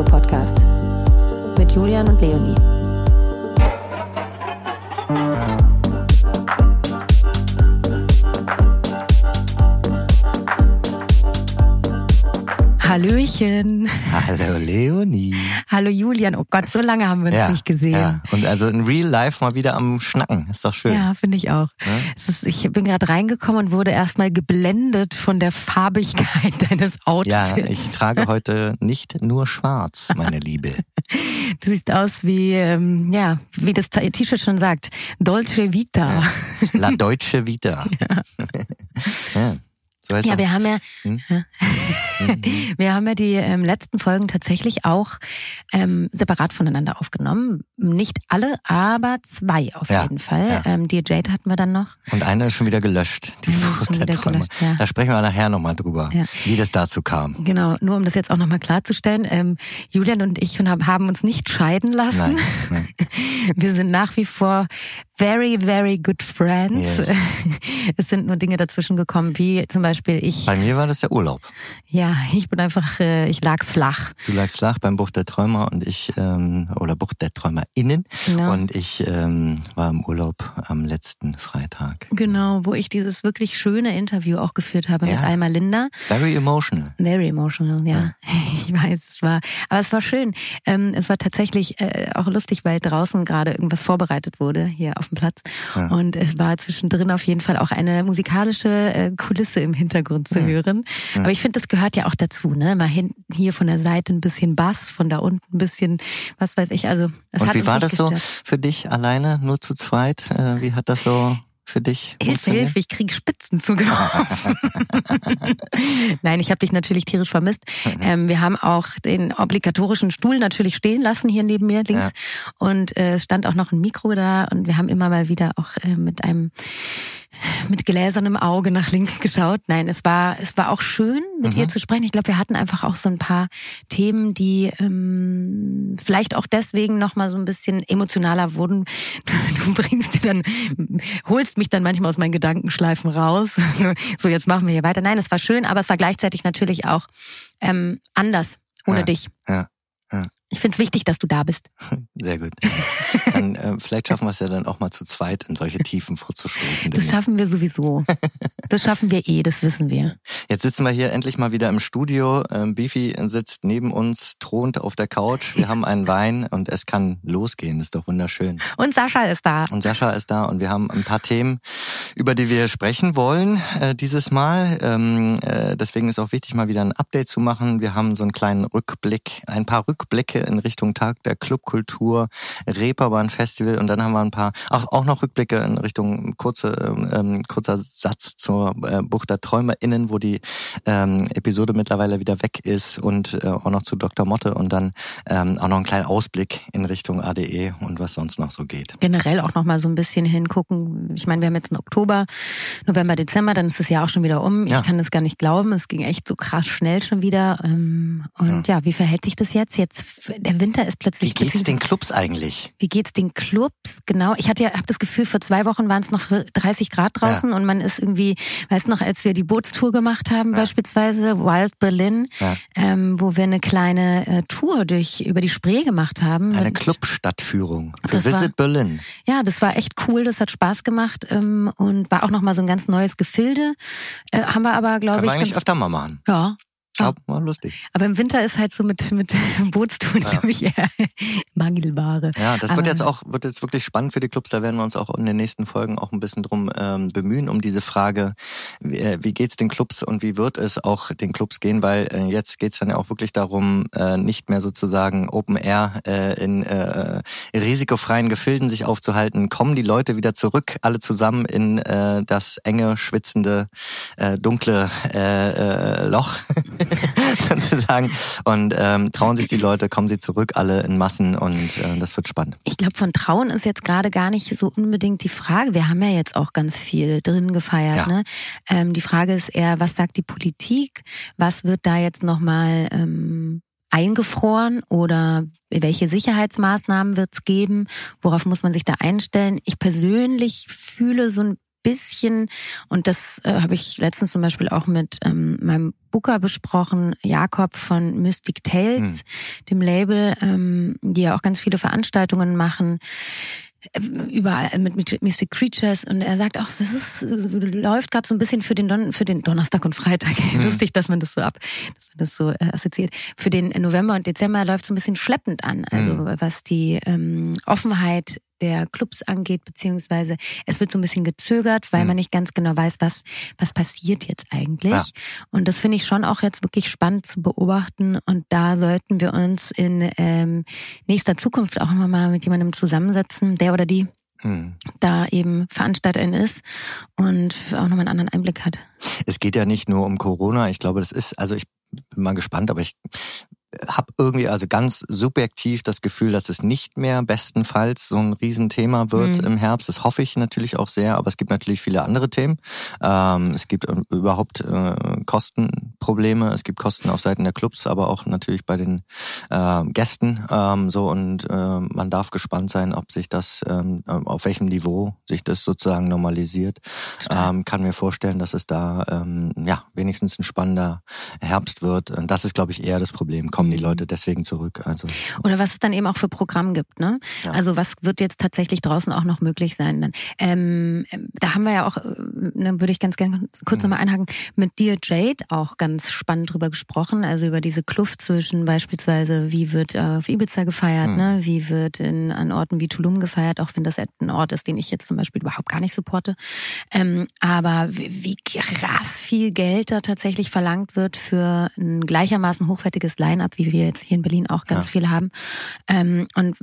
der Feierkultur-Podcast mit Julian und Leonie. Hallöchen. Hallo Leonie. Hallo Julian. Oh Gott, so lange haben wir uns Ja, nicht gesehen. Ja. Und also in Real Life mal wieder am Schnacken. Ist doch schön. Ja, finde ich auch. Ja? Ist, ich bin gerade reingekommen und wurde erstmal geblendet von der Farbigkeit deines Outfits. Ja, ich trage heute nicht nur schwarz, meine Liebe. Du siehst aus wie, ähm, ja, wie das T-Shirt schon sagt, Dolce Vita. La Deutsche Vita. Ja. Ja, auch- wir haben ja, Hm? wir haben ja die ähm, letzten Folgen tatsächlich auch ähm, separat voneinander aufgenommen. Nicht alle, aber zwei auf Ja, jeden Fall. ja. Ähm, die Jade hatten wir dann noch. Und eine ist schon wieder gelöscht, die schon der Träume. gelöscht, ja. Da sprechen wir nachher nochmal drüber, wie das dazu kam. Genau, nur um das jetzt auch nochmal klarzustellen. Ähm, Julian und ich haben haben uns nicht scheiden lassen. Nein, nein. Wir sind nach wie vor very, very good friends. Yes. Es sind nur Dinge dazwischen gekommen, wie zum Beispiel ich, Bei mir war das der Urlaub. ja, ich bin einfach, äh, ich lag flach. Du lagst flach beim Buch der Träumer und ich, ähm, oder Buch der TräumerInnen. Genau. Und ich ähm, war im Urlaub am letzten Freitag. Genau, wo ich dieses wirklich schöne Interview auch geführt habe mit Ja. Alma Linda. Very emotional. Very emotional, ja. Ich weiß, es war, aber es war schön. Ähm, es war tatsächlich äh, auch lustig, weil draußen gerade irgendwas vorbereitet wurde hier auf dem Platz. Ja. Und es war zwischendrin auf jeden Fall auch eine musikalische äh, Kulisse im Hintergrund zu hören. Aber ich finde, das gehört ja auch dazu, ne? Mal hin, hier von der Seite ein bisschen Bass, von da unten ein bisschen, was weiß ich. Also es Und hat wie war das so gestört. für dich alleine, nur zu zweit? Äh, wie hat das so für dich Hilfe? Hilfe, ich kriege Spitzen zugeworfen. Nein, ich habe dich natürlich tierisch vermisst. Ähm, wir haben auch den obligatorischen Stuhl natürlich stehen lassen hier neben mir links. Ja. Und äh, es stand auch noch ein Mikro da und wir haben immer mal wieder auch äh, mit einem mit gläsernem Auge nach links geschaut. Nein, es war es war auch schön mit Mhm. ihr zu sprechen. Ich glaube, wir hatten einfach auch so ein paar Themen, die ähm, vielleicht auch deswegen noch mal so ein bisschen emotionaler wurden. Du bringst dir dann holst mich dann manchmal aus meinen Gedankenschleifen raus. So jetzt machen wir hier weiter. Nein, es war schön, aber es war gleichzeitig natürlich auch ähm, anders ohne Ja, dich. ja, ja. Ich finde es wichtig, dass du da bist. Sehr gut. Dann äh, vielleicht schaffen wir es ja dann auch mal zu zweit in solche Tiefen vorzustoßen. Das schaffen wir sowieso. Das schaffen wir eh, das wissen wir. Jetzt sitzen wir hier endlich mal wieder im Studio. Ähm, Beefy sitzt neben uns, thront auf der Couch. Wir haben einen Wein und es kann losgehen. ist doch wunderschön. Und Sascha ist da. Und Sascha ist da und wir haben ein paar Themen, über die wir sprechen wollen äh, dieses Mal. Ähm, äh, deswegen ist auch wichtig, mal wieder ein Update zu machen. Wir haben so einen kleinen Rückblick, ein paar Rückblicke in Richtung Tag der Clubkultur, Reeperbahn Festival und dann haben wir ein paar, auch, auch noch Rückblicke in Richtung kurze, ähm, kurzer Satz zur äh, Bucht der TräumerInnen, wo die ähm, Episode mittlerweile wieder weg ist und äh, auch noch zu Dr. Motte und dann ähm, auch noch einen kleinen Ausblick in Richtung ADE und was sonst noch so geht. generell auch noch mal so ein bisschen hingucken. Ich meine, wir haben jetzt einen Oktober, November, Dezember, dann ist das Jahr auch schon wieder um. Ja. Ich kann das gar nicht glauben. Es ging echt so krass schnell schon wieder. Ähm, Und ja, wie verhält sich das jetzt? Jetzt der Winter ist plötzlich. Wie geht's den Clubs eigentlich? Wie geht's den Clubs? Genau. Ich hatte ja, habe das Gefühl, vor zwei Wochen waren es noch 30 Grad draußen und man ist irgendwie, weißt noch, als wir die Bootstour gemacht haben, beispielsweise Wild Berlin, Ja. ähm, wo wir eine kleine äh, Tour durch über die Spree gemacht haben. Eine Clubstadtführung für Das war- Visit Berlin. ja, das war echt cool, das hat Spaß gemacht ähm, und war auch nochmal so ein ganz neues Gefilde. Äh, haben wir aber, glaube Können wir ich. eigentlich öfter mal machen. ja. Ja, war lustig. Aber im Winter ist halt so mit, mit Bootstouren, glaube ich, eher Mangelware. Ja, das wird Aber- jetzt auch wird jetzt wirklich spannend für die Clubs. Da werden wir uns auch in den nächsten Folgen auch ein bisschen drum ähm, bemühen um diese Frage, wie, äh, wie geht's den Clubs und wie wird es auch den Clubs gehen, weil äh, jetzt geht's dann ja auch wirklich darum, äh, nicht mehr sozusagen Open Air äh, in äh, risikofreien Gefilden sich aufzuhalten. Kommen die Leute wieder zurück, alle zusammen in äh, das enge, schwitzende, äh, dunkle äh, äh, Loch sozusagen und ähm, trauen sich die Leute, kommen sie zurück, alle in Massen und äh, das wird spannend. Ich glaube, von Trauen ist jetzt gerade gar nicht so unbedingt die Frage. Wir haben ja jetzt auch ganz viel drin gefeiert. Ja. Ne? Ähm, die Frage ist eher, was sagt die Politik? Was wird da jetzt nochmal ähm, eingefroren oder welche Sicherheitsmaßnahmen wird es geben? Worauf muss man sich da einstellen? Ich persönlich fühle so ein bisschen, und das äh, habe ich letztens zum Beispiel auch mit ähm, meinem Booker besprochen, Jakob von Mystic Tales, hm. dem Label, ähm, die ja auch ganz viele Veranstaltungen machen überall mit, mit Mystic Creatures und er sagt auch, das ist läuft gerade so ein bisschen für den Don, für den Donnerstag und Freitag. Mhm. Lustig, dass man das so ab, dass man das so äh, assoziiert. Für den November und Dezember läuft so ein bisschen schleppend an. Also mhm. was die ähm, Offenheit der Clubs angeht, beziehungsweise es wird so ein bisschen gezögert, weil mhm. man nicht ganz genau weiß, was, was passiert jetzt eigentlich. Ja. Und das finde ich schon auch jetzt wirklich spannend zu beobachten. Und da sollten wir uns in ähm, nächster Zukunft auch nochmal mit jemandem zusammensetzen, der oder die mhm. da eben Veranstalterin ist und auch nochmal einen anderen Einblick hat. Es geht ja nicht nur um Corona. Ich glaube, das ist, also ich bin mal gespannt, aber ich habe irgendwie also ganz subjektiv das Gefühl, dass es nicht mehr bestenfalls so ein Riesenthema wird mhm. im Herbst. Das hoffe ich natürlich auch sehr, aber es gibt natürlich viele andere Themen. Ähm, es gibt äh, überhaupt äh, Kostenprobleme, es gibt Kosten auf Seiten der Clubs, aber auch natürlich bei den äh, Gästen. Ähm, so und äh, man darf gespannt sein, ob sich das, ähm, auf welchem Niveau sich das sozusagen normalisiert. Ähm, kann mir vorstellen, dass es da ähm, ja wenigstens ein spannender Herbst wird. Und das ist, glaube ich, eher das Problem kommen die. Leute deswegen zurück. Also oder was es dann eben auch für Programm gibt, ne? Ja. Also was wird jetzt tatsächlich draußen auch noch möglich sein? Dann ähm, da haben wir ja auch, äh, ne, würde ich ganz gerne kurz mhm. nochmal einhaken, mit dir Jade auch ganz spannend drüber gesprochen, also über diese Kluft zwischen beispielsweise, wie wird auf Ibiza gefeiert, mhm. ne? Wie wird in an Orten wie Tulum gefeiert, auch wenn das ein Ort ist, den ich jetzt zum Beispiel überhaupt gar nicht supporte. Ähm, aber wie, wie krass viel Geld da tatsächlich verlangt wird für ein gleichermaßen hochwertiges Line-up Line-up, wie wir jetzt hier in Berlin auch ganz ja. viele haben. Ähm, und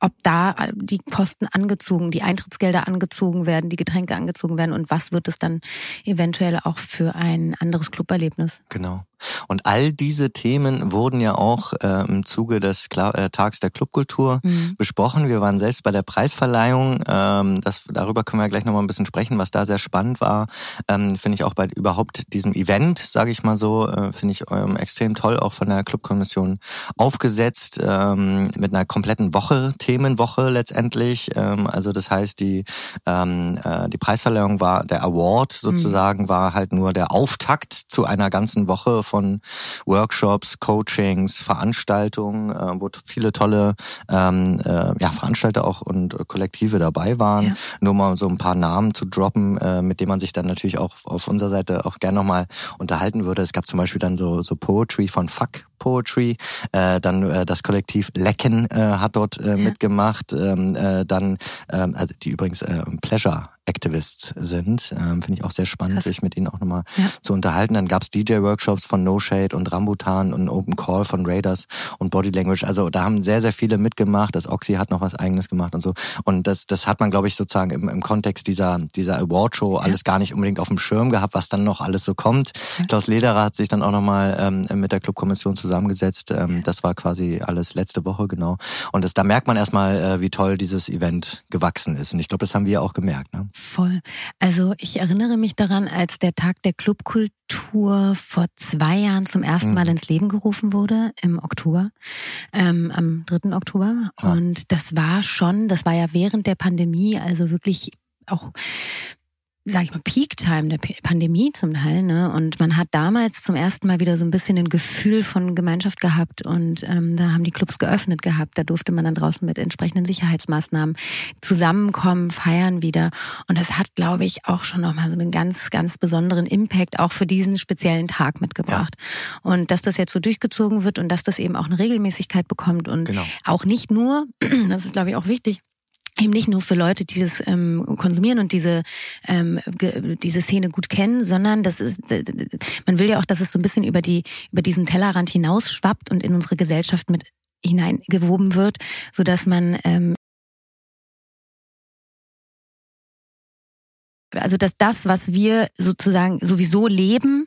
ob da die Kosten angezogen, die Eintrittsgelder angezogen werden, die Getränke angezogen werden und was wird es dann eventuell auch für ein anderes Cluberlebnis? Genau. Und all diese Themen wurden ja auch äh, im Zuge des Kla äh, Tags der Clubkultur mhm. besprochen. Wir waren selbst bei der Preisverleihung. Ähm, das, darüber können wir gleich nochmal ein bisschen sprechen, was da sehr spannend war. Ähm, finde ich auch bei überhaupt diesem Event, sage ich mal so, äh, finde ich ähm, extrem toll, auch von der Clubkommission aufgesetzt, ähm, mit einer kompletten Woche, Themenwoche letztendlich. Ähm, also das heißt, die, ähm, äh, die Preisverleihung war, der Award sozusagen mhm. war halt nur der Auftakt zu einer ganzen Woche von Workshops, Coachings, Veranstaltungen, äh, wo viele tolle ähm, äh, ja, Veranstalter auch und Kollektive dabei waren. Ja. Nur mal so ein paar Namen zu droppen, äh, mit denen man sich dann natürlich auch auf unserer Seite auch gerne nochmal unterhalten würde. Es gab zum Beispiel dann so, so Poetry von Fuck Poetry, äh, dann äh, das Kollektiv Lecken äh, hat dort äh, ja. mitgemacht, ähm, äh, dann ähm, also die übrigens äh, Pleasure Activists sind. Ähm, Finde ich auch sehr spannend, Krass. sich mit ihnen auch nochmal ja. zu unterhalten. Dann gab's DJ-Workshops von No Shade und Rambutan und Open Call von Raiders und Body Language. Also da haben sehr, sehr viele mitgemacht. Das Oxy hat noch was eigenes gemacht und so. Und das, das hat man, glaube ich, sozusagen im, im Kontext dieser, dieser Award-Show alles gar nicht unbedingt auf dem Schirm gehabt, was dann noch alles so kommt. Ja. Klaus Lederer hat sich dann auch nochmal ähm, mit der Clubkommission zusammengesetzt. Ähm, das war quasi alles letzte Woche, genau. Und das, da merkt man erstmal, äh, wie toll dieses Event gewachsen ist. Und ich glaube, das haben wir auch gemerkt. Ne? Voll. Also ich erinnere mich daran, als der Tag der Clubkultur vor zwei Jahren zum ersten Mal mhm. ins Leben gerufen wurde, im Oktober, ähm, am 3. Oktober. Ja. Und das war schon, das war ja während der Pandemie, also wirklich auch sag ich mal, Peak-Time der Pandemie zum Teil, ne? Und man hat damals zum ersten Mal wieder so ein bisschen ein Gefühl von Gemeinschaft gehabt und ähm, da haben die Clubs geöffnet gehabt. Da durfte man dann draußen mit entsprechenden Sicherheitsmaßnahmen zusammenkommen, feiern wieder. Und das hat, glaube ich, auch schon nochmal so einen ganz, ganz besonderen Impact auch für diesen speziellen Tag mitgebracht. Ja. Und dass das jetzt so durchgezogen wird und dass das eben auch eine Regelmäßigkeit bekommt und genau. auch nicht nur, das ist, glaube ich, auch wichtig, eben nicht nur für Leute, die das ähm, konsumieren und diese ähm, diese Szene gut kennen, sondern das ist man will ja auch, dass es so ein bisschen über die über diesen Tellerrand hinaus schwappt und in unsere Gesellschaft mit hineingewoben wird, so dass man ähm, also dass das, was wir sozusagen sowieso leben,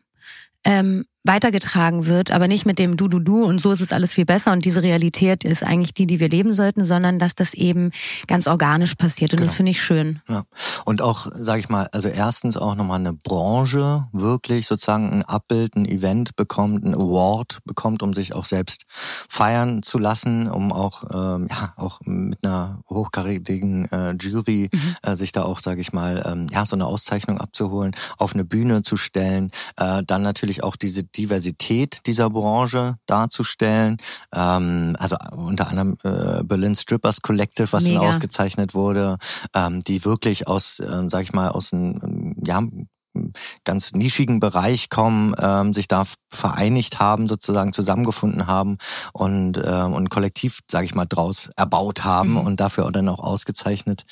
ähm, weitergetragen wird, aber nicht mit dem Du, Du, Du und so ist es alles viel besser und diese Realität ist eigentlich die, die wir leben sollten, sondern dass das eben ganz organisch passiert und genau. das finde ich schön. Ja. Und auch, sage ich mal, also erstens auch nochmal eine Branche wirklich sozusagen ein Abbild, ein Event bekommt, ein Award bekommt, um sich auch selbst feiern zu lassen, um auch ähm, ja auch mit einer hochkarätigen äh, Jury mhm. äh, sich da auch, sage ich mal, ähm, ja so eine Auszeichnung abzuholen, auf eine Bühne zu stellen, äh, dann natürlich auch diese Diversität dieser Branche darzustellen. Ähm, also unter anderem äh, Berlin Strippers Collective, was Mega. dann ausgezeichnet wurde, ähm, die wirklich aus, ähm, sag ich mal, aus einem ja, ganz nischigen Bereich kommen, ähm, sich da vereinigt haben, sozusagen zusammengefunden haben und ähm, und kollektiv, sage ich mal, draus erbaut haben mhm. und dafür auch dann auch ausgezeichnet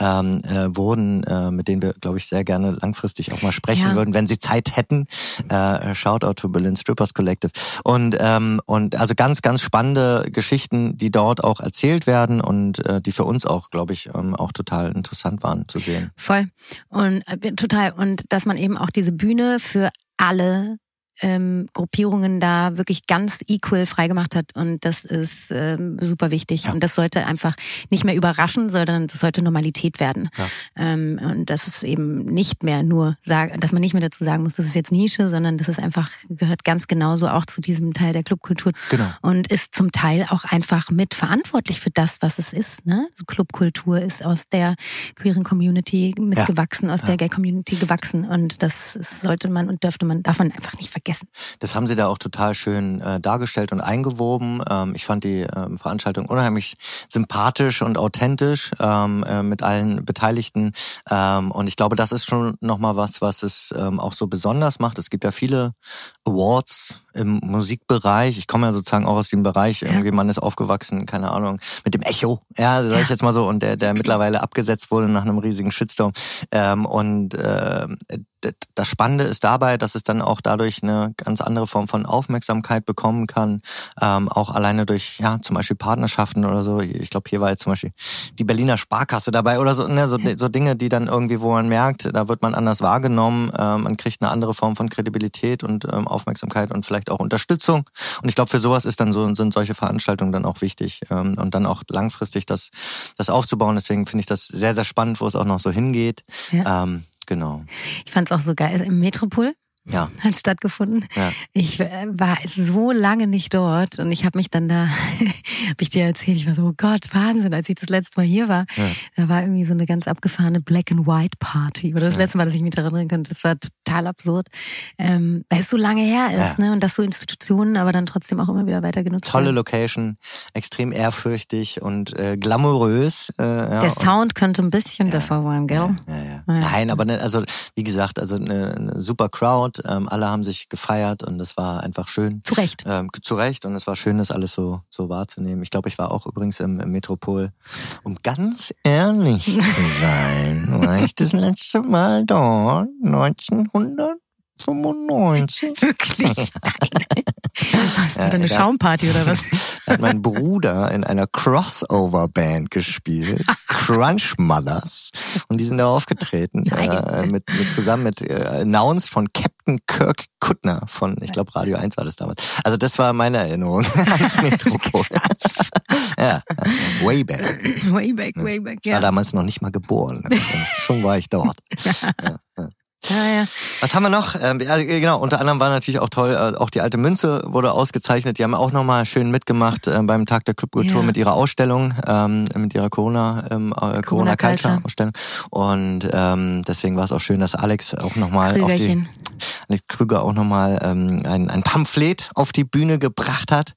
ähm, äh, wurden, äh, mit denen wir, glaube ich, sehr gerne langfristig auch mal sprechen ja. würden, wenn sie Zeit hätten. Äh, Shoutout to Berlin Strippers Collective und ähm, und also ganz ganz spannende Geschichten, die dort auch erzählt werden und äh, die für uns auch, glaube ich, ähm, auch total interessant waren zu sehen. Voll und äh, total und dass man eben auch diese Bühne für alle ähm, Gruppierungen da wirklich ganz equal freigemacht hat und das ist ähm, super wichtig ja. und das sollte einfach nicht mehr überraschen, sondern das sollte Normalität werden ja. ähm, und das ist eben nicht mehr nur sagen, dass man nicht mehr dazu sagen muss, das ist jetzt Nische, sondern das ist einfach gehört ganz genauso auch zu diesem Teil der Clubkultur genau. und ist zum Teil auch einfach mit verantwortlich für das, was es ist. Ne? So Clubkultur ist aus der queeren Community mitgewachsen, ja. aus der Gay Community gewachsen und das sollte man und dürfte man darf man einfach nicht vergessen vergessen. Das haben Sie da auch total schön äh, dargestellt und eingewoben. Ähm, ich fand die ähm, Veranstaltung unheimlich sympathisch und authentisch ähm, äh, mit allen Beteiligten. Ähm, und ich glaube, das ist schon nochmal was, was es ähm, auch so besonders macht. Es gibt ja viele Awards im Musikbereich. Ich komme ja sozusagen auch aus dem Bereich, irgendwie man ist aufgewachsen, keine Ahnung, mit dem Echo, ja, sag ich jetzt mal so, und der, der mittlerweile abgesetzt wurde nach einem riesigen Shitstorm. Ähm, und äh, das Spannende ist dabei, dass es dann auch dadurch eine ganz andere Form von Aufmerksamkeit bekommen kann, ähm, auch alleine durch ja zum Beispiel Partnerschaften oder so. Ich glaube, hier war jetzt zum Beispiel die Berliner Sparkasse dabei oder so, ne, so, so Dinge, die dann irgendwie, wo man merkt, da wird man anders wahrgenommen, ähm, man kriegt eine andere Form von Kredibilität und ähm, Aufmerksamkeit und vielleicht auch Unterstützung. Und ich glaube, für sowas ist dann so sind solche Veranstaltungen dann auch wichtig ähm, und dann auch langfristig das das aufzubauen. Deswegen finde ich das sehr sehr spannend, wo es auch noch so hingeht. Ja. Ähm, Genau. Ich fand es auch so geil. Im Metropol ja. hat stattgefunden. Ja. Ich äh, war so lange nicht dort und ich habe mich dann da, habe ich dir erzählt, ich war so, oh Gott, Wahnsinn, als ich das letzte Mal hier war, ja. da war irgendwie so eine ganz abgefahrene Black and White Party. Oder das ja. letzte Mal, dass ich mich daran erinnern konnte, das war total absurd, ähm, weil es so lange her ist, ne? Und dass so Institutionen aber dann trotzdem auch immer wieder weiter genutzt Tolle werden. Location, extrem ehrfürchtig und äh, glamourös. Äh, ja, Der Sound könnte ein bisschen besser sein, gell? Ja, ja. Nein, aber ne, also wie gesagt, also eine, eine super Crowd ähm, alle haben sich gefeiert und es war einfach schön. Zu Recht. Ähm, zu Recht und es war schön, das alles so, so wahrzunehmen. Ich glaube, ich war auch übrigens im, im Metropol. Um ganz ehrlich zu sein, war ich das letzte Mal dort 1900 95. Wirklich? ja, eine Schaumparty oder was? hat mein Bruder in einer Crossover-Band gespielt, Crunch Mothers. Und die sind da aufgetreten. Äh, mit, mit, zusammen mit äh, announced von Captain Kirk Kuttner von, ich glaube, Radio 1 war das damals. Also das war meine Erinnerung ans Metropol. ja, way back. Way back, way back, ja. Ich war damals noch nicht mal geboren. Schon war ich dort. Ja, ja. Ja, ja. Was haben wir noch? Ähm, ja, genau, unter anderem war natürlich auch toll, äh, auch die alte Münze wurde ausgezeichnet. Die haben auch nochmal schön mitgemacht äh, beim Tag der Clubkultur ja. mit ihrer Ausstellung, ähm, mit ihrer Corona, ähm, äh, Corona Culture Ausstellung. Und ähm, deswegen war es auch schön, dass Alex auch nochmal auf die Alex Krüger auch nochmal ähm, ein, ein Pamphlet auf die Bühne gebracht hat.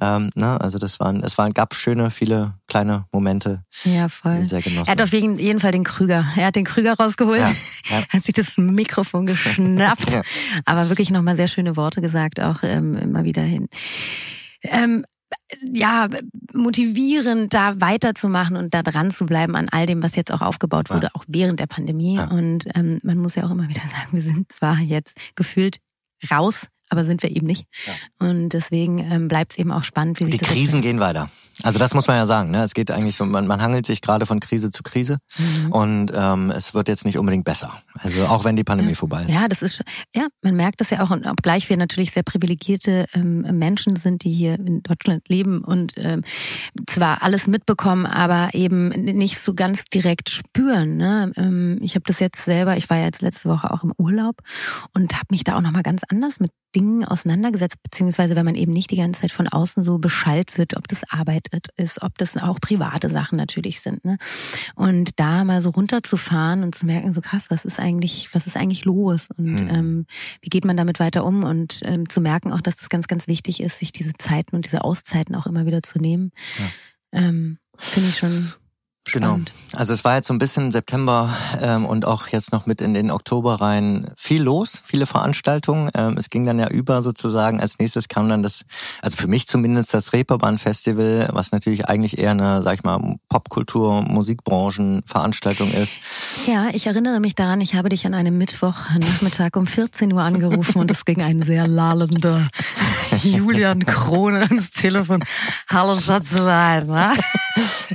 Ähm, ne? Also das waren, es waren, gab schöne, viele kleine Momente. Ja, voll. Sehr genossen. Er hat auf jeden Fall den Krüger. Er hat den Krüger rausgeholt. Ja, ja. hat sich das Mikrofon geschnappt. ja. Aber wirklich nochmal sehr schöne Worte gesagt, auch ähm, immer wieder hin. Ähm, ja, motivierend, da weiterzumachen und da dran zu bleiben an all dem, was jetzt auch aufgebaut wurde, ja. auch während der Pandemie. Ja. Und ähm, man muss ja auch immer wieder sagen, wir sind zwar jetzt gefühlt raus, aber sind wir eben nicht. Ja. Und deswegen ähm, bleibt es eben auch spannend. Wie sich die Krisen gehen weiter. Also das muss man ja sagen. Ne? Es geht eigentlich, man, man hangelt sich gerade von Krise zu Krise mhm. und ähm, es wird jetzt nicht unbedingt besser. Also auch wenn die Pandemie ja. vorbei ist. Ja, das ist ja, man merkt das ja auch, und obgleich wir natürlich sehr privilegierte ähm, Menschen sind, die hier in Deutschland leben und ähm, zwar alles mitbekommen, aber eben nicht so ganz direkt spüren. Ne? Ähm, ich habe das jetzt selber, ich war ja jetzt letzte Woche auch im Urlaub und habe mich da auch nochmal ganz anders mit Dingen auseinandergesetzt, beziehungsweise wenn man eben nicht die ganze Zeit von außen so beschallt wird, ob das Arbeit ist, ob das auch private Sachen natürlich sind. Ne? Und da mal so runterzufahren und zu merken, so krass, was ist eigentlich, was ist eigentlich los und mhm. ähm, wie geht man damit weiter um und ähm, zu merken auch, dass das ganz, ganz wichtig ist, sich diese Zeiten und diese Auszeiten auch immer wieder zu nehmen, ja. ähm, finde ich schon Genau. Also es war jetzt so ein bisschen September ähm, und auch jetzt noch mit in den Oktober rein viel los, viele Veranstaltungen. Ähm, es ging dann ja über sozusagen. Als nächstes kam dann das, also für mich zumindest das Reeperbahn Festival, was natürlich eigentlich eher eine, sag ich mal, Popkultur, Musikbranchenveranstaltung ist. Ja, ich erinnere mich daran, ich habe dich an einem Mittwochnachmittag um 14 Uhr angerufen und es ging ein sehr lallender Julian Krone ans Telefon. Hallo Schatzelein. Ne?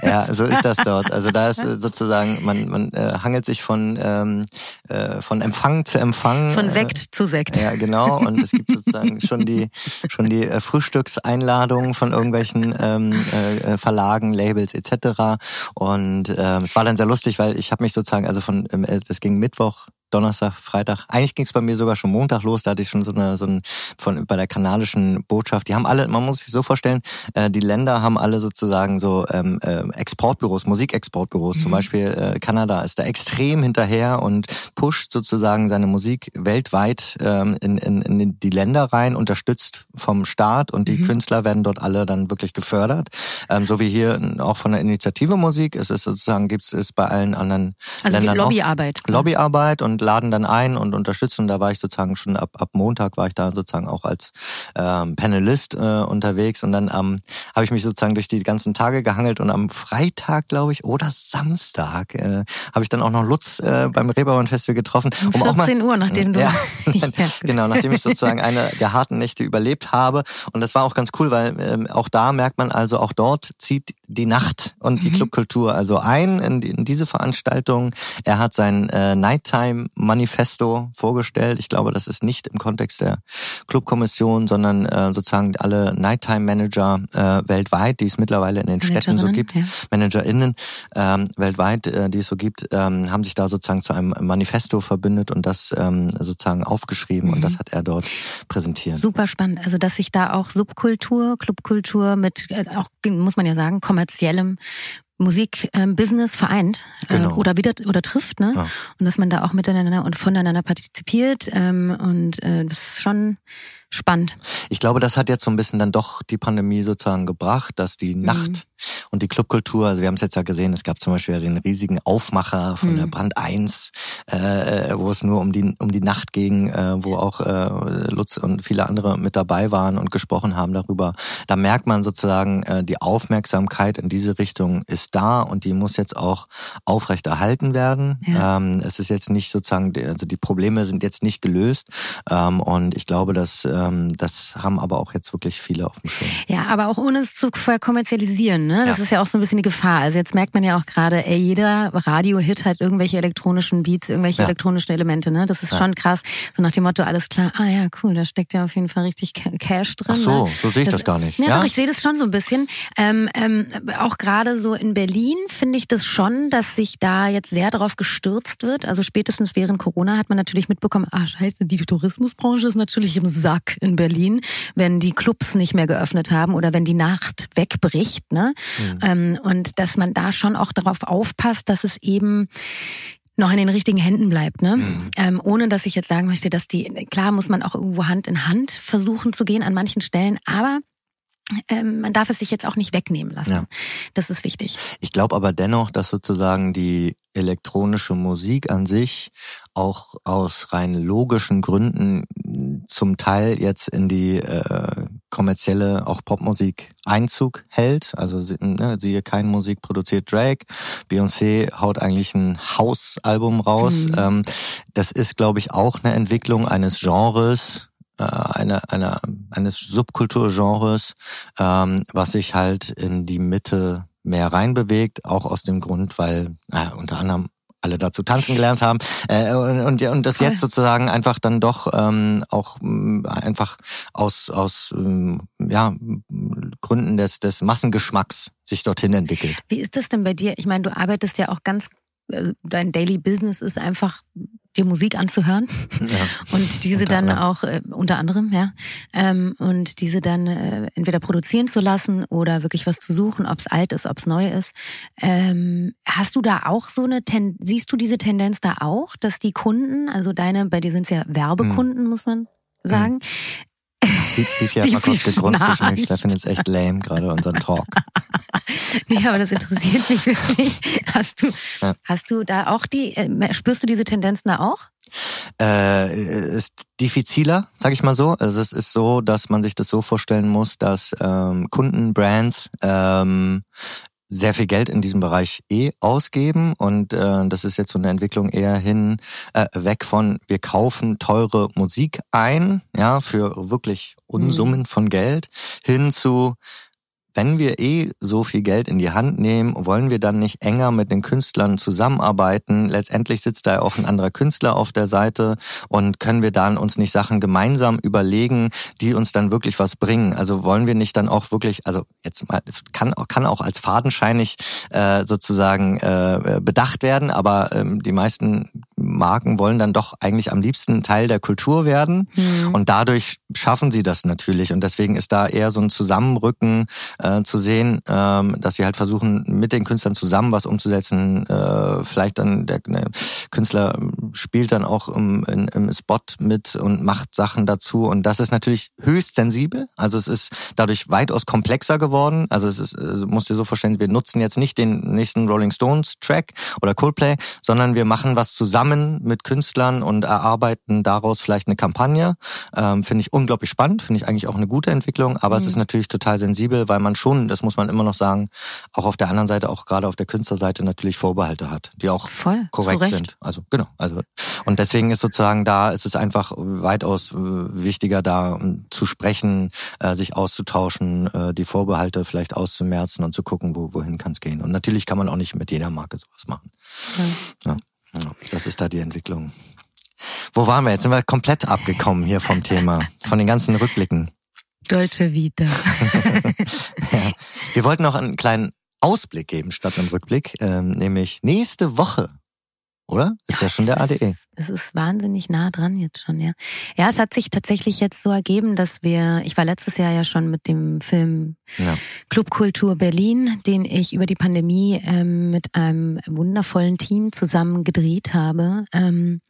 Ja, so ist das dort. Also da ist äh, sozusagen, man, man äh, hangelt sich von, ähm, äh, von Empfang zu Empfang. Von Sekt äh, zu Sekt. Ja, genau. Und es gibt sozusagen schon die, schon die äh, Frühstückseinladungen von irgendwelchen ähm, äh, Verlagen, Labels etc. Und ähm, es war dann sehr lustig, weil ich habe mich sozusagen, also von, ähm, es ging Mittwoch Donnerstag, Freitag. Eigentlich ging es bei mir sogar schon Montag los. Da hatte ich schon so eine so ein von bei der kanadischen Botschaft. Die haben alle, man muss sich so vorstellen, äh, die Länder haben alle sozusagen so ähm, äh, Exportbüros, Musikexportbüros. Mhm. Zum Beispiel äh, Kanada ist da extrem hinterher und pusht sozusagen seine Musik weltweit ähm, in, in, in die Länder rein, unterstützt vom Staat und die mhm. Künstler werden dort alle dann wirklich gefördert. Ähm, so wie hier auch von der Initiative Musik. Es ist sozusagen gibt es bei allen anderen also Ländern Lobbyarbeit. Auch Lobbyarbeit und und laden dann ein und unterstützen. Da war ich sozusagen schon ab, ab Montag war ich da sozusagen auch als ähm, Panelist äh, unterwegs und dann ähm, habe ich mich sozusagen durch die ganzen Tage gehangelt und am Freitag, glaube ich, oder Samstag äh, habe ich dann auch noch Lutz äh, beim Reeperbahn Festival getroffen. Um 14 auch mal, Uhr, nachdem du... Ja, ja genau, nachdem ich sozusagen eine der harten Nächte überlebt habe. Und das war auch ganz cool, weil ähm, auch da merkt man also, auch dort zieht die Nacht und die mhm. Clubkultur also ein in, die, in diese Veranstaltung. Er hat sein äh, Nighttime Manifesto vorgestellt. Ich glaube, das ist nicht im Kontext der Clubkommission, sondern äh, sozusagen alle Nighttime Manager äh, weltweit, die es mittlerweile in den Städten so gibt, ja. ManagerInnen ähm, weltweit, äh, die es so gibt, ähm, haben sich da sozusagen zu einem Manifesto verbündet und das ähm, sozusagen aufgeschrieben mhm. und das hat er dort präsentiert. Super spannend. Also, dass sich da auch Subkultur, Clubkultur mit, äh, auch muss man ja sagen, kommerziellem Musikbusiness ähm, vereint äh, genau. oder wieder oder trifft, ne? Ja. Und dass man da auch miteinander und voneinander partizipiert ähm, und äh, das ist schon spannend. Ich glaube, das hat jetzt so ein bisschen dann doch die Pandemie sozusagen gebracht, dass die mhm. Nacht und die Clubkultur, also wir haben es jetzt ja gesehen, es gab zum Beispiel den riesigen Aufmacher von mhm. der Brand 1, äh, wo es nur um die um die Nacht ging, äh, wo auch äh, Lutz und viele andere mit dabei waren und gesprochen haben darüber. Da merkt man sozusagen, äh, die Aufmerksamkeit in diese Richtung ist da und die muss jetzt auch aufrechterhalten werden. Ja. Ähm, es ist jetzt nicht sozusagen, also die Probleme sind jetzt nicht gelöst ähm, und ich glaube, dass ähm, das haben aber auch jetzt wirklich viele auf dem Schirm. Ja, aber auch ohne es zu verkommerzialisieren, ne? Das ja. ist ja auch so ein bisschen die Gefahr. Also jetzt merkt man ja auch gerade, ey, jeder Radio-Hit hat irgendwelche elektronischen Beats, irgendwelche ja. elektronischen Elemente, ne? Das ist ja. schon krass. So nach dem Motto, alles klar, ah ja, cool, da steckt ja auf jeden Fall richtig Cash drin. Ach so, ne? so sehe ich das, das, gar nicht. Ja, ja? Doch, ich sehe das schon so ein bisschen. Ähm, ähm, auch gerade so in Berlin finde ich das schon, dass sich da jetzt sehr darauf gestürzt wird. Also spätestens während Corona hat man natürlich mitbekommen, ah scheiße, die Tourismusbranche ist natürlich im Sack in Berlin, wenn die Clubs nicht mehr geöffnet haben oder wenn die Nacht wegbricht. Ne? Mhm. Ähm, und dass man da schon auch darauf aufpasst, dass es eben noch in den richtigen Händen bleibt, ne? Mhm. Ähm, ohne dass ich jetzt sagen möchte, dass die klar muss man auch irgendwo Hand in Hand versuchen zu gehen an manchen Stellen, aber ähm, man darf es sich jetzt auch nicht wegnehmen lassen. Ja. Das ist wichtig. Ich glaube aber dennoch, dass sozusagen die elektronische Musik an sich auch aus rein logischen Gründen zum Teil jetzt in die äh, kommerzielle auch Popmusik Einzug hält. Also ne, siehe kein Musik produziert Drake. Beyoncé haut eigentlich ein House-Album raus. Mhm. Ähm, das ist, glaube ich, auch eine Entwicklung eines Genres, äh, einer, einer eines Subkulturgenres, ähm, was sich halt in die Mitte mehr reinbewegt, auch aus dem Grund, weil äh, unter anderem alle dazu tanzen gelernt haben äh, und, und, und das jetzt sozusagen einfach dann doch ähm, auch äh, einfach aus aus ähm, ja Gründen des des Massengeschmacks sich dorthin entwickelt. Wie ist das denn bei dir? Ich meine, du arbeitest ja auch ganz äh, dein Daily Business ist einfach dir Musik anzuhören ja, und diese dann auch äh, unter anderem ja ähm, und diese dann äh, entweder produzieren zu lassen oder wirklich was zu suchen, ob es alt ist, ob es neu ist. Ähm, hast du da auch so eine Ten siehst du diese Tendenz da auch, dass die Kunden, also deine, bei dir sind es ja Werbekunden, hm. muss man sagen, hm. Bifi hat mal kurz gegrunzt zwischen mich. Stefan ist echt lame, gerade unseren Talk. nee, aber das interessiert mich wirklich. Hast du, ja. hast du da auch die, äh, spürst du diese Tendenzen da auch? Äh, ist diffiziler, sag ich mal so. Also es ist so, dass man sich das so vorstellen muss, dass ähm, Kunden, Brands ähm, sehr viel Geld in diesem Bereich eh ausgeben und äh, das ist jetzt so eine Entwicklung eher hin äh, weg von wir kaufen teure Musik ein, ja, für wirklich Unsummen mhm. von Geld hin zu wenn wir eh so viel Geld in die Hand nehmen, wollen wir dann nicht enger mit den Künstlern zusammenarbeiten? Letztendlich sitzt da ja auch ein anderer Künstler auf der Seite und können wir dann uns nicht Sachen gemeinsam überlegen, die uns dann wirklich was bringen? Also wollen wir nicht dann auch wirklich, also jetzt mal kann kann auch als fadenscheinig äh, sozusagen äh, bedacht werden, aber ähm, die meisten Marken wollen dann doch eigentlich am liebsten Teil der Kultur werden mhm. und dadurch schaffen sie das natürlich und deswegen ist da eher so ein Zusammenrücken äh, zu sehen, ähm, dass sie halt versuchen mit den Künstlern zusammen was umzusetzen. Äh, vielleicht dann der ne, Künstler spielt dann auch im, in, im Spot mit und macht Sachen dazu und das ist natürlich höchst sensibel. Also es ist dadurch weitaus komplexer geworden. Also es ist, also musst dir so vorstellen, wir nutzen jetzt nicht den nächsten Rolling Stones Track oder Coldplay, sondern wir machen was zusammen zusammen mit Künstlern und erarbeiten daraus vielleicht eine Kampagne. Ähm, finde ich unglaublich spannend, finde ich eigentlich auch eine gute Entwicklung, aber mhm. es ist natürlich total sensibel, weil man schon, das muss man immer noch sagen, auch auf der anderen Seite, auch gerade auf der Künstlerseite natürlich Vorbehalte hat, die auch Voll, korrekt sind. Also genau. Also und deswegen ist sozusagen da, ist es einfach weitaus äh, wichtiger, da zu sprechen, äh, sich auszutauschen, äh, die Vorbehalte vielleicht auszumerzen und zu gucken, wo, wohin kann es gehen. Und natürlich kann man auch nicht mit jeder Marke sowas machen. Ja. ja. Das ist da die Entwicklung. Wo waren wir jetzt? Sind wir komplett abgekommen hier vom Thema, von den ganzen Rückblicken. Deutsche Vita. ja. Wir wollten noch einen kleinen Ausblick geben statt einem Rückblick, ähm, nämlich nächste Woche oder? Ist ja, ja schon der ADE. Ist, es ist wahnsinnig nah dran jetzt schon, ja. Ja, es hat sich tatsächlich jetzt so ergeben, dass wir, ich war letztes Jahr ja schon mit dem Film ja. Clubkultur Berlin, den ich über die Pandemie ähm, mit einem wundervollen Team zusammen gedreht habe. Ähm,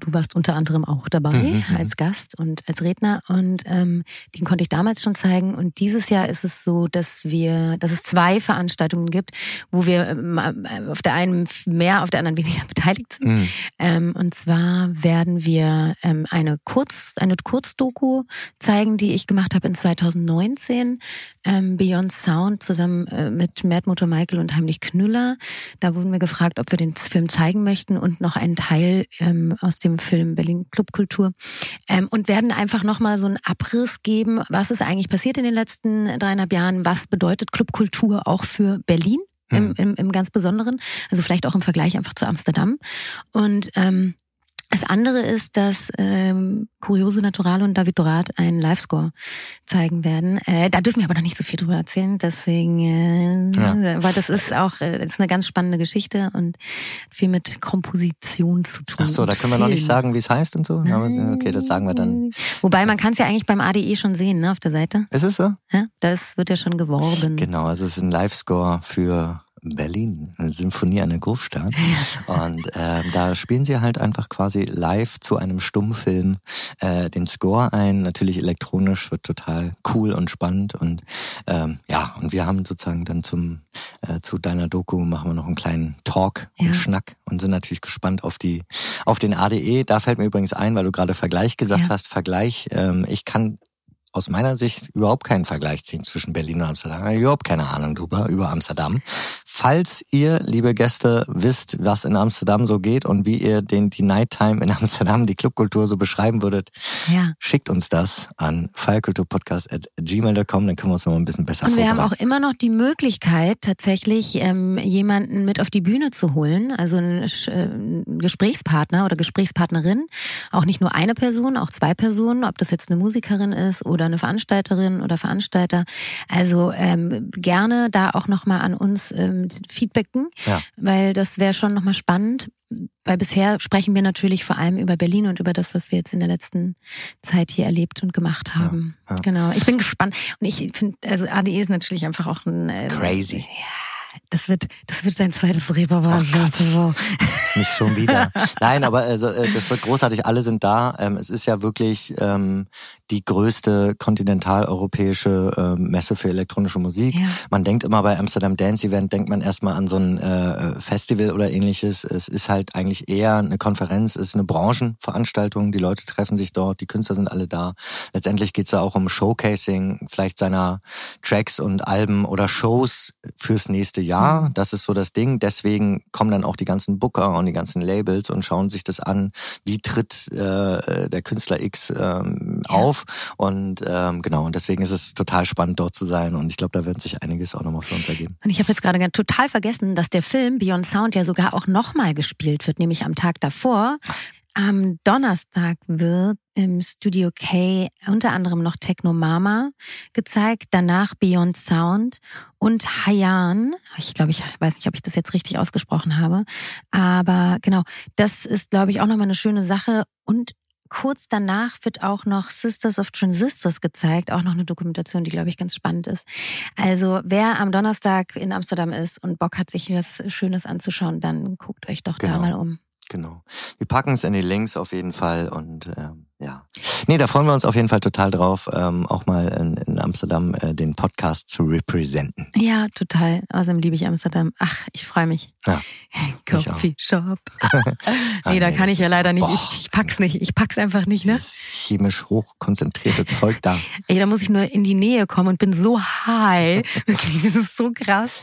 Du warst unter anderem auch dabei mhm, mhm. als Gast und als Redner und ähm, den konnte ich damals schon zeigen. Und dieses Jahr ist es so, dass wir, dass es zwei Veranstaltungen gibt, wo wir ähm, äh, auf der einen mehr, auf der anderen weniger beteiligt sind. Mhm. Ähm, und zwar werden wir ähm, eine Kurz, eine Kurzdoku zeigen, die ich gemacht habe in 2019 ähm, Beyond Sound zusammen äh, mit Matt Motor Michael und Heimlich Knüller. Da wurden wir gefragt, ob wir den Film zeigen möchten und noch einen Teil ähm, aus dem Film Berlin Clubkultur ähm, und werden einfach nochmal so einen Abriss geben, was ist eigentlich passiert in den letzten dreieinhalb Jahren, was bedeutet Clubkultur auch für Berlin im, hm. im, im ganz Besonderen, also vielleicht auch im Vergleich einfach zu Amsterdam und ähm, das andere ist, dass ähm, Kuriose Natural und David Dorat einen Livescore zeigen werden. Äh, da dürfen wir aber noch nicht so viel drüber erzählen, deswegen, äh, ja. weil das ist auch äh, ist eine ganz spannende Geschichte und viel mit Komposition zu tun. Ach so, da können wir noch nicht sagen, wie es heißt und so. Okay, das sagen wir dann. Wobei man kann es ja eigentlich beim ADE schon sehen, ne, auf der Seite. Ist es so? Ja, das wird ja schon geworben. Genau, also es ist ein Livescore für Berlin, eine Symphonie einer Großstadt. Und äh, da spielen sie halt einfach quasi live zu einem Stummfilm äh, den Score ein. Natürlich elektronisch, wird total cool und spannend. Und ähm, ja, und wir haben sozusagen dann zum äh, zu deiner Doku machen wir noch einen kleinen Talk und ja. Schnack und sind natürlich gespannt auf die auf den ADE. Da fällt mir übrigens ein, weil du gerade Vergleich gesagt ja. hast. Vergleich, ähm, ich kann aus meiner Sicht überhaupt keinen Vergleich ziehen zwischen Berlin und Amsterdam. Ich habe überhaupt keine Ahnung drüber, über Amsterdam falls ihr, liebe Gäste, wisst, was in Amsterdam so geht und wie ihr den, die Nighttime in Amsterdam, die Clubkultur so beschreiben würdet, ja. schickt uns das an feierkulturpodcast.gmail.com, dann können wir uns noch ein bisschen besser Und wir haben auch immer noch die Möglichkeit, tatsächlich ähm, jemanden mit auf die Bühne zu holen, also einen äh, Gesprächspartner oder Gesprächspartnerin, auch nicht nur eine Person, auch zwei Personen, ob das jetzt eine Musikerin ist oder eine Veranstalterin oder Veranstalter. Also ähm, gerne da auch nochmal an uns ähm, feedbacken, ja. weil das wäre schon nochmal spannend. Weil bisher sprechen wir natürlich vor allem über Berlin und über das, was wir jetzt in der letzten Zeit hier erlebt und gemacht haben. Ja, ja. Genau. Ich bin gespannt. Und ich finde, also ADE ist natürlich einfach auch ein äh, Crazy. Ja das wird, das wird sein zweites Reeperbahn-Festival. Nicht schon wieder. Nein, aber also, das wird großartig. Alle sind da. Ähm, es ist ja wirklich ähm, die größte kontinentaleuropäische ähm, Messe für elektronische Musik. Ja. Man denkt immer bei Amsterdam Dance Event, denkt man erstmal an so ein äh, Festival oder ähnliches. Es ist halt eigentlich eher eine Konferenz, es ist eine Branchenveranstaltung. Die Leute treffen sich dort, die Künstler sind alle da. Letztendlich geht es da auch um Showcasing, vielleicht seiner Tracks und Alben oder Shows fürs nächste Jahr. Mhm. Das ist so das Ding. Deswegen kommen dann auch die ganzen Booker und die ganzen Labels und schauen sich das an. Wie tritt äh, der Künstler X ähm, ja. auf? Und ähm, genau, und deswegen ist es total spannend, dort zu sein. Und ich glaube, da wird sich einiges auch nochmal für uns ergeben. Und ich habe jetzt gerade total vergessen, dass der Film Beyond Sound ja sogar auch nochmal gespielt wird, nämlich am Tag davor. Am Donnerstag wird im Studio K unter anderem noch Techno Mama gezeigt, danach Beyond Sound und Hayan. Ich glaube, ich weiß nicht, ob ich das jetzt richtig ausgesprochen habe, aber genau, das ist, glaube ich, auch nochmal eine schöne Sache und kurz danach wird auch noch Sisters of Transistors gezeigt, auch noch eine Dokumentation, die, glaube ich, ganz spannend ist. Also wer am Donnerstag in Amsterdam ist und Bock hat, sich was Schönes anzuschauen, dann guckt euch doch genau. da mal um. Genau. Wir packen es in die Links auf jeden Fall und ähm, ja. Nee, da freuen wir uns auf jeden Fall total drauf, ähm, auch mal in, in Amsterdam äh, den Podcast zu representen. Ja, total. Außerdem liebe ich Amsterdam. Ach, ich freue mich. Ja, Coffee Shop. nee, da kann ich ja leider nicht. Ich, ich, pack's nicht. Ich pack's einfach nicht, ne? Chemisch hochkonzentrierte Zeug da. Ey, da muss ich nur in die Nähe kommen und bin so high. das ist so krass.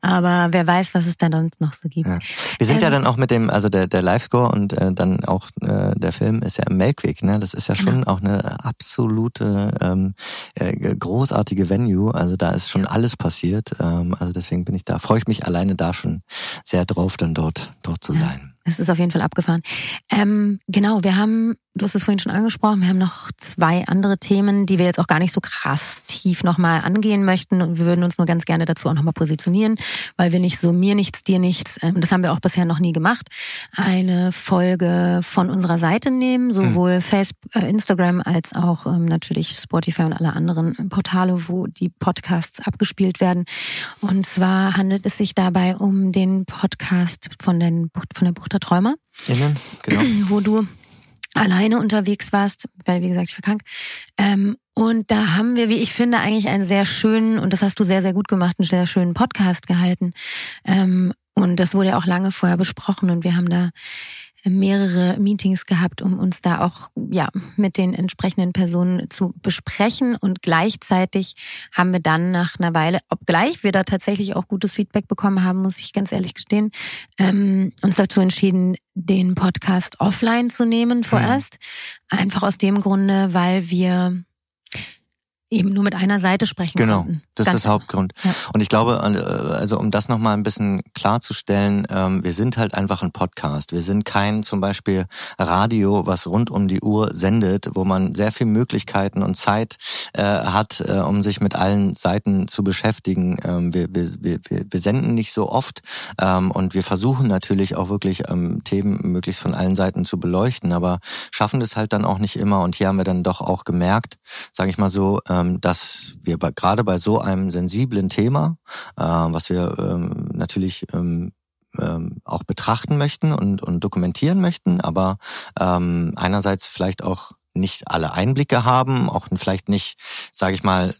Aber wer weiß, was es da sonst noch so gibt. Ja. Wir sind ähm, ja dann auch mit dem, also der, der Live-Score und äh, dann auch äh, der Film ist ja im Melkweg ne? Das ist ja schon genau. auch eine absolute ähm, äh, großartige Venue. Also da ist schon alles passiert. Ähm, also deswegen bin ich da, freue ich mich alleine da schon sehr drauf, dann dort, dort zu ja. sein. Es ist auf jeden Fall abgefahren. Ähm, genau, wir haben Du hast es vorhin schon angesprochen. Wir haben noch zwei andere Themen, die wir jetzt auch gar nicht so krass tief nochmal angehen möchten. Und wir würden uns nur ganz gerne dazu auch nochmal positionieren, weil wir nicht so mir nichts, dir nichts, ähm, das haben wir auch bisher noch nie gemacht, eine Folge von unserer Seite nehmen, sowohl mhm. Facebook, äh, Instagram als auch ähm, natürlich Spotify und alle anderen Portale, wo die Podcasts abgespielt werden. Und zwar handelt es sich dabei um den Podcast von, den, von der Bucht der Träumer. Innen, genau. Wo du alleine unterwegs warst, weil wie gesagt, ich war krank. Ähm, und da haben wir, wie ich finde, eigentlich einen sehr schönen, und das hast du sehr, sehr gut gemacht, einen sehr schönen Podcast gehalten. Ähm, und das wurde ja auch lange vorher besprochen und wir haben da mehrere Meetings gehabt, um uns da auch ja mit den entsprechenden Personen zu besprechen und gleichzeitig haben wir dann nach einer Weile, obgleich wir da tatsächlich auch gutes Feedback bekommen haben, muss ich ganz ehrlich gestehen, ähm, uns dazu entschieden, den Podcast offline zu nehmen vorerst, mhm. einfach aus dem Grunde, weil wir eben nur mit einer Seite sprechen Genau, konnten. das Ganz ist der Hauptgrund. Ja. Und ich glaube, äh, also um das nochmal ein bisschen klarzustellen, ähm, wir sind halt einfach ein Podcast. Wir sind kein zum Beispiel Radio, was rund um die Uhr sendet, wo man sehr viel Möglichkeiten und Zeit äh, hat, äh, um sich mit allen Seiten zu beschäftigen. Ähm, wir, wir, wir, wir senden nicht so oft ähm, und wir versuchen natürlich auch wirklich Themen möglichst von allen Seiten zu beleuchten, aber schaffen das halt dann auch nicht immer. Und hier haben wir dann doch auch gemerkt, sage ich mal so, dass wir bei, gerade bei so einem sensiblen Thema, äh, was wir ähm, natürlich ähm, ähm, auch betrachten möchten und, und dokumentieren möchten, aber ähm, einerseits vielleicht auch nicht alle Einblicke haben, auch vielleicht nicht, sage ich mal,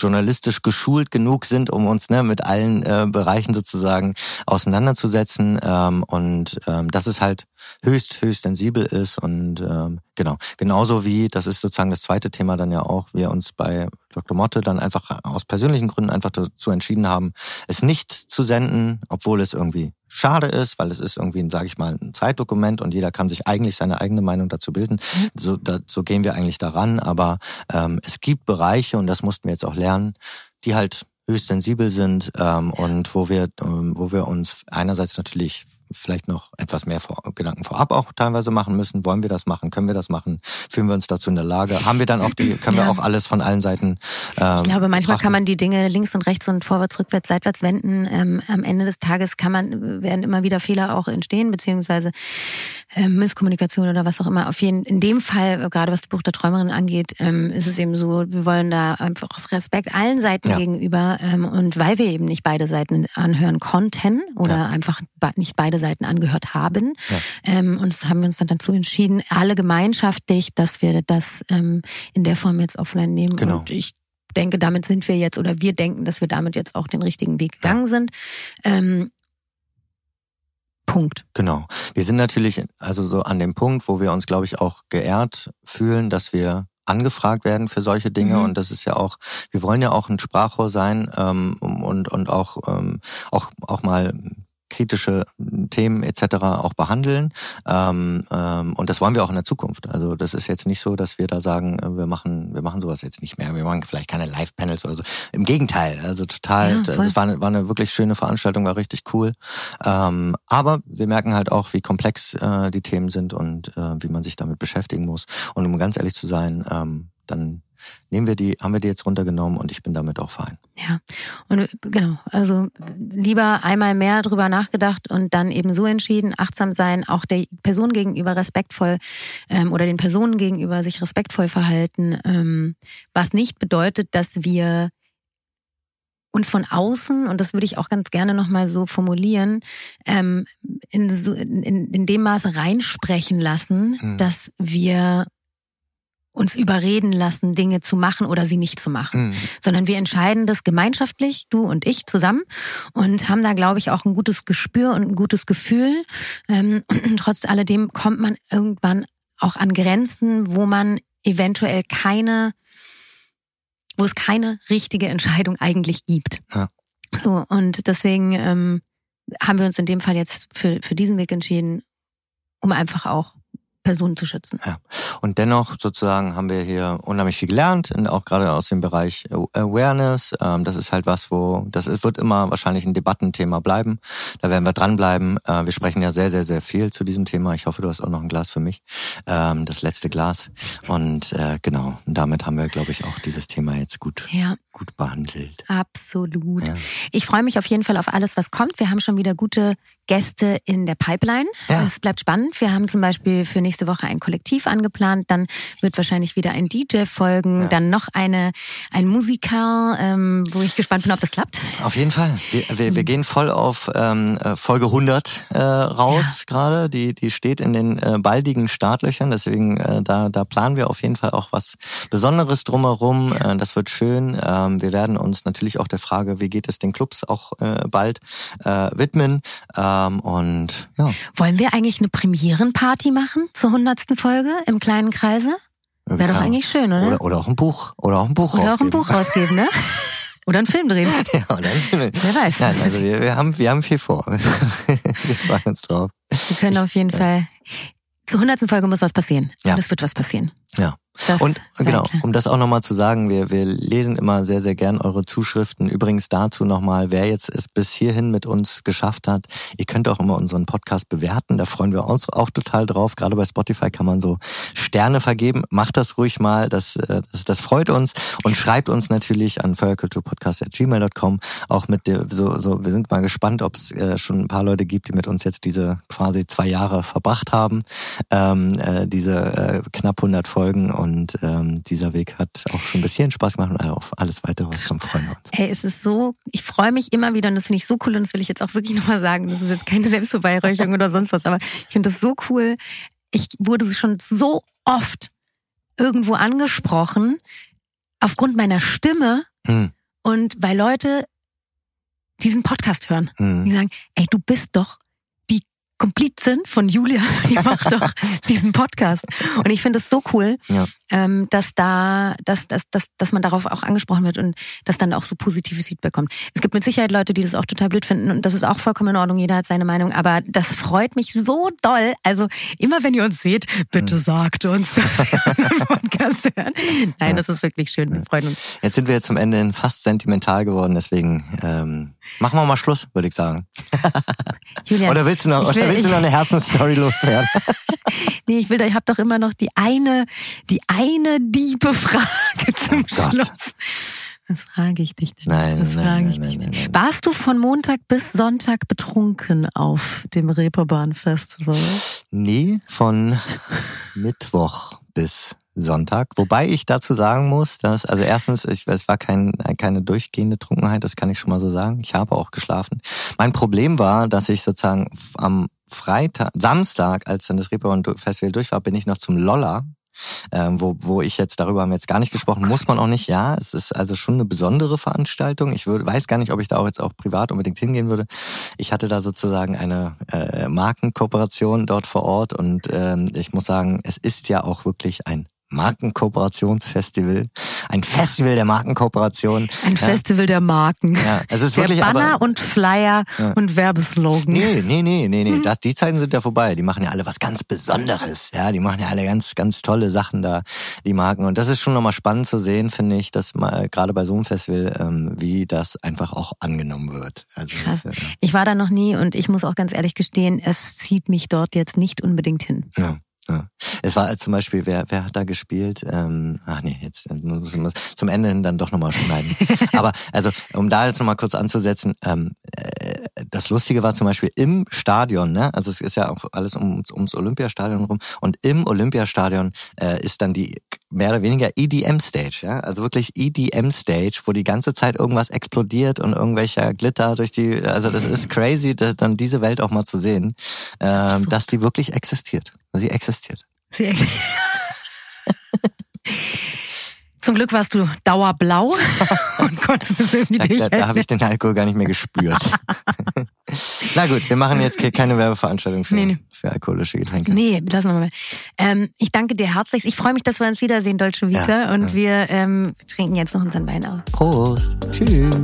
journalistisch geschult genug sind, um uns ne, mit allen äh, Bereichen sozusagen auseinanderzusetzen. Ähm, und ähm, dass es halt höchst, höchst sensibel ist. Und ähm, genau, genauso wie, das ist sozusagen das zweite Thema dann ja auch, wir uns bei Dr. Motte dann einfach aus persönlichen Gründen einfach dazu entschieden haben, es nicht zu senden, obwohl es irgendwie schade ist, weil es ist irgendwie, sage ich mal, ein Zeitdokument und jeder kann sich eigentlich seine eigene Meinung dazu bilden. Mhm. So, da, so gehen wir eigentlich daran. Aber ähm, es gibt Bereiche und das mussten wir jetzt auch lernen, die halt höchst sensibel sind ähm, ja. und wo wir, ähm, wo wir uns einerseits natürlich vielleicht noch etwas mehr vor, Gedanken vorab auch teilweise machen müssen. Wollen wir das machen? Können wir das machen? Fühlen wir uns dazu in der Lage? Haben wir dann auch die, können ja. wir auch alles von allen Seiten ähm, Ich glaube, manchmal betrachten? kann man die Dinge links und rechts und vorwärts, rückwärts, seitwärts wenden. Ähm, am Ende des Tages kann man, werden immer wieder Fehler auch entstehen, beziehungsweise äh, Misskommunikation oder was auch immer. Auf jeden, in dem Fall, gerade was das Buch der Träumerin angeht, ähm, ist es eben so, wir wollen da einfach aus Respekt allen Seiten ja. gegenüber ähm, und weil wir eben nicht beide Seiten anhören konnten oder ja. einfach nicht beide Seiten angehört haben. Ja. Ähm, und das haben wir uns dann dazu entschieden, alle gemeinschaftlich, dass wir das ähm, in der Form jetzt offline nehmen. Genau. Und ich denke, damit sind wir jetzt, oder wir denken, dass wir damit jetzt auch den richtigen Weg gegangen ja. sind. Ähm, Punkt. Genau. Wir sind natürlich also so an dem Punkt, wo wir uns, glaube ich, auch geehrt fühlen, dass wir angefragt werden für solche Dinge mhm. und das ist ja auch, wir wollen ja auch ein Sprachrohr sein ähm, und und auch ähm, auch auch mal kritische Themen etc. auch behandeln. Ähm, ähm, und das wollen wir auch in der Zukunft. Also das ist jetzt nicht so, dass wir da sagen, äh, wir machen, wir machen sowas jetzt nicht mehr. Wir machen vielleicht keine Live-Panels oder so. Im Gegenteil, also total. Ja, es war eine, war eine wirklich schöne Veranstaltung, war richtig cool. Ähm, aber wir merken halt auch, wie komplex äh, die Themen sind und äh, wie man sich damit beschäftigen muss. Und um ganz ehrlich zu sein, ähm, dann nehmen wir die, haben wir die jetzt runtergenommen und ich bin damit auch fein. Ja, und genau, also lieber einmal mehr drüber nachgedacht und dann eben so entschieden, achtsam sein, auch der Person gegenüber respektvoll ähm, oder den Personen gegenüber sich respektvoll verhalten, ähm, was nicht bedeutet, dass wir uns von außen, und das würde ich auch ganz gerne nochmal so formulieren, ähm, in, so, in, in dem Maße reinsprechen lassen, mhm. dass wir uns überreden lassen, Dinge zu machen oder sie nicht zu machen, mhm. sondern wir entscheiden das gemeinschaftlich, du und ich zusammen und haben da, glaube ich, auch ein gutes Gespür und ein gutes Gefühl. Ähm, und trotz alledem kommt man irgendwann auch an Grenzen, wo man eventuell keine, wo es keine richtige Entscheidung eigentlich gibt. Ja. So und deswegen ähm, haben wir uns in dem Fall jetzt für für diesen Weg entschieden, um einfach auch Personen zu schützen. Ja. Und dennoch sozusagen haben wir hier unheimlich viel gelernt, auch gerade aus dem Bereich Awareness. Ähm, das ist halt was, wo das ist, wird immer wahrscheinlich ein Debattenthema bleiben. Da werden wir dranbleiben. Äh, wir sprechen ja sehr, sehr, sehr viel zu diesem Thema. Ich hoffe, du hast auch noch ein Glas für mich, ähm, das letzte Glas. Und äh, genau, damit haben wir, glaube ich, auch dieses Thema jetzt gut, ja. gut behandelt. Absolut. Ja. Ich freue mich auf jeden Fall auf alles, was kommt. Wir haben schon wieder gute Gäste in der Pipeline. Es bleibt spannend. Wir haben zum Beispiel für nächste Woche ein Kollektiv angeplant. Dann wird wahrscheinlich wieder ein DJ folgen. Ja. Dann noch eine ein Musiker, ähm, wo ich gespannt bin, ob das klappt. Auf jeden Fall. Wir, wir, wir gehen voll auf ähm, äh, Folge 100 äh, raus ja. gerade. Die die steht in den äh, baldigen Startlöchern. Deswegen äh, da da planen wir auf jeden Fall auch was Besonderes drumherum. Äh, das wird schön. Ähm, wir werden uns natürlich auch der Frage, wie geht es den Clubs auch äh, bald äh, widmen. Äh, ähm, und ja. Wollen wir eigentlich eine Premierenparty machen zur hundertsten Folge im kleinen Kreise? Wäre doch eigentlich schön, oder? oder? Oder auch ein Buch. Oder auch ein Buch oder rausgeben. Oder auch ein Buch rausgeben, ne? Oder einen Film drehen. ja, oder einen Film. Wer weiß. Nein, also wir, wir, haben, wir haben viel vor. wir freuen uns drauf. Wir können auf jeden Fall. Zur hundertsten Folge muss was passieren. Ja. Und es wird was passieren. Ja. Das und genau, um das auch nochmal zu sagen, wir, wir lesen immer sehr, sehr gern eure Zuschriften. Übrigens dazu nochmal, wer jetzt es bis hierhin mit uns geschafft hat, ihr könnt auch immer unseren Podcast bewerten. Da freuen wir uns auch total drauf. Gerade bei Spotify kann man so Sterne vergeben. Macht das ruhig mal, das, äh, das, das freut uns. Und schreibt uns natürlich an feuerkulturpodcast.gmail.com auch mit der, so, so, wir sind mal gespannt, ob es äh, schon ein paar Leute gibt, die mit uns jetzt diese quasi zwei Jahre verbracht haben. Ähm, äh, diese äh, knapp 100 Folgen und ähm, dieser Weg hat auch schon ein bisschen Spaß gemacht und auf alles weitere kommt, freuen wir uns. Ey, es ist so, ich freue mich immer wieder und das finde ich so cool und das will ich jetzt auch wirklich nochmal sagen. Das ist jetzt keine Selbstbeweihräucherung oder sonst was, aber ich finde das so cool. Ich wurde schon so oft irgendwo angesprochen aufgrund meiner Stimme hm. und weil Leute diesen Podcast hören. Hm. Die sagen, ey, du bist doch Komplizin von Julia, die macht doch diesen Podcast. Und ich finde es so cool, ja. Ähm, dass da, dass, dass, dass, dass man darauf auch angesprochen wird und dass dann auch so positives Feedback kommt. Es gibt mit Sicherheit Leute, die das auch total blöd finden und das ist auch vollkommen in Ordnung. Jeder hat seine Meinung, aber das freut mich so doll. Also immer wenn ihr uns seht, bitte mhm. sagt uns, dass wir unseren Podcast hören. Nein, das ist wirklich schön. Wir freuen uns. Jetzt sind wir zum Ende fast sentimental geworden, deswegen ähm, machen wir mal Schluss, würde ich sagen. Julian, oder willst du noch, will, oder willst du noch eine Herzensstory loswerden? nee, ich will, ich habe doch immer noch die eine, die eine diebe Frage zum oh Schluss. Was frage ich dich denn? Nein, Was nein, frage nein, ich dich nein, nein, Warst du von Montag bis Sonntag betrunken auf dem Reeperbahn Festival? Nee, von Mittwoch bis Sonntag. Wobei ich dazu sagen muss, dass, also erstens, ich, es war kein, keine durchgehende Trunkenheit, das kann ich schon mal so sagen. Ich habe auch geschlafen. Mein Problem war, dass ich sozusagen am Freitag, Samstag, als dann das Reeperbahn Festival durch war, bin ich noch zum Lolla ähm, wo, wo ich jetzt, darüber haben wir jetzt gar nicht gesprochen, muss man auch nicht, ja. Es ist also schon eine besondere Veranstaltung. Ich würde, weiß gar nicht, ob ich da auch jetzt auch privat unbedingt hingehen würde. Ich hatte da sozusagen eine äh, Markenkooperation dort vor Ort und ähm, ich muss sagen, es ist ja auch wirklich ein Markenkooperationsfestival. Ein Festival der Markenkooperation. Ein ja. Festival der Marken. Ja, es ist der wirklich Banner aber, und Flyer ja. und Werbeslogan. Nee, nee, nee, nee, nee. Hm. Das, die Zeiten sind ja vorbei. Die machen ja alle was ganz Besonderes. Ja, die machen ja alle ganz, ganz tolle Sachen da, die Marken. Und das ist schon nochmal spannend zu sehen, finde ich, dass mal gerade bei so einem Festival, ähm, wie das einfach auch angenommen wird. Also, Krass. Äh, ich war da noch nie und ich muss auch ganz ehrlich gestehen, es zieht mich dort jetzt nicht unbedingt hin. Ja. Ja. Es war zum Beispiel, wer, wer hat da gespielt? Ähm, ach nee, jetzt muss, muss zum Ende hin dann doch nochmal schneiden. Aber also, um da jetzt nochmal kurz anzusetzen, ähm, äh, das Lustige war zum Beispiel im Stadion, ne? Also es ist ja auch alles ums, ums Olympiastadion rum. Und im Olympiastadion äh, ist dann die mehr oder weniger EDM-Stage, ja? Also wirklich EDM-Stage, wo die ganze Zeit irgendwas explodiert und irgendwelcher Glitter durch die, also das ist crazy, dann diese Welt auch mal zu sehen, ähm, dass die wirklich existiert. Sie existiert. Sie existiert. Zum Glück warst du dauerblau und konntest es irgendwie Da, da, da habe ich den Alkohol gar nicht mehr gespürt. Na gut, wir machen jetzt keine Werbeveranstaltung für, nee, nee. für alkoholische Getränke. Nee, lassen wir mal. Ähm, ich danke dir herzlich. Ich freue mich, dass wir uns wiedersehen, Deutsche Vita. Ja, und ja. wir ähm, trinken jetzt noch unseren Wein aus. Prost. Tschüss.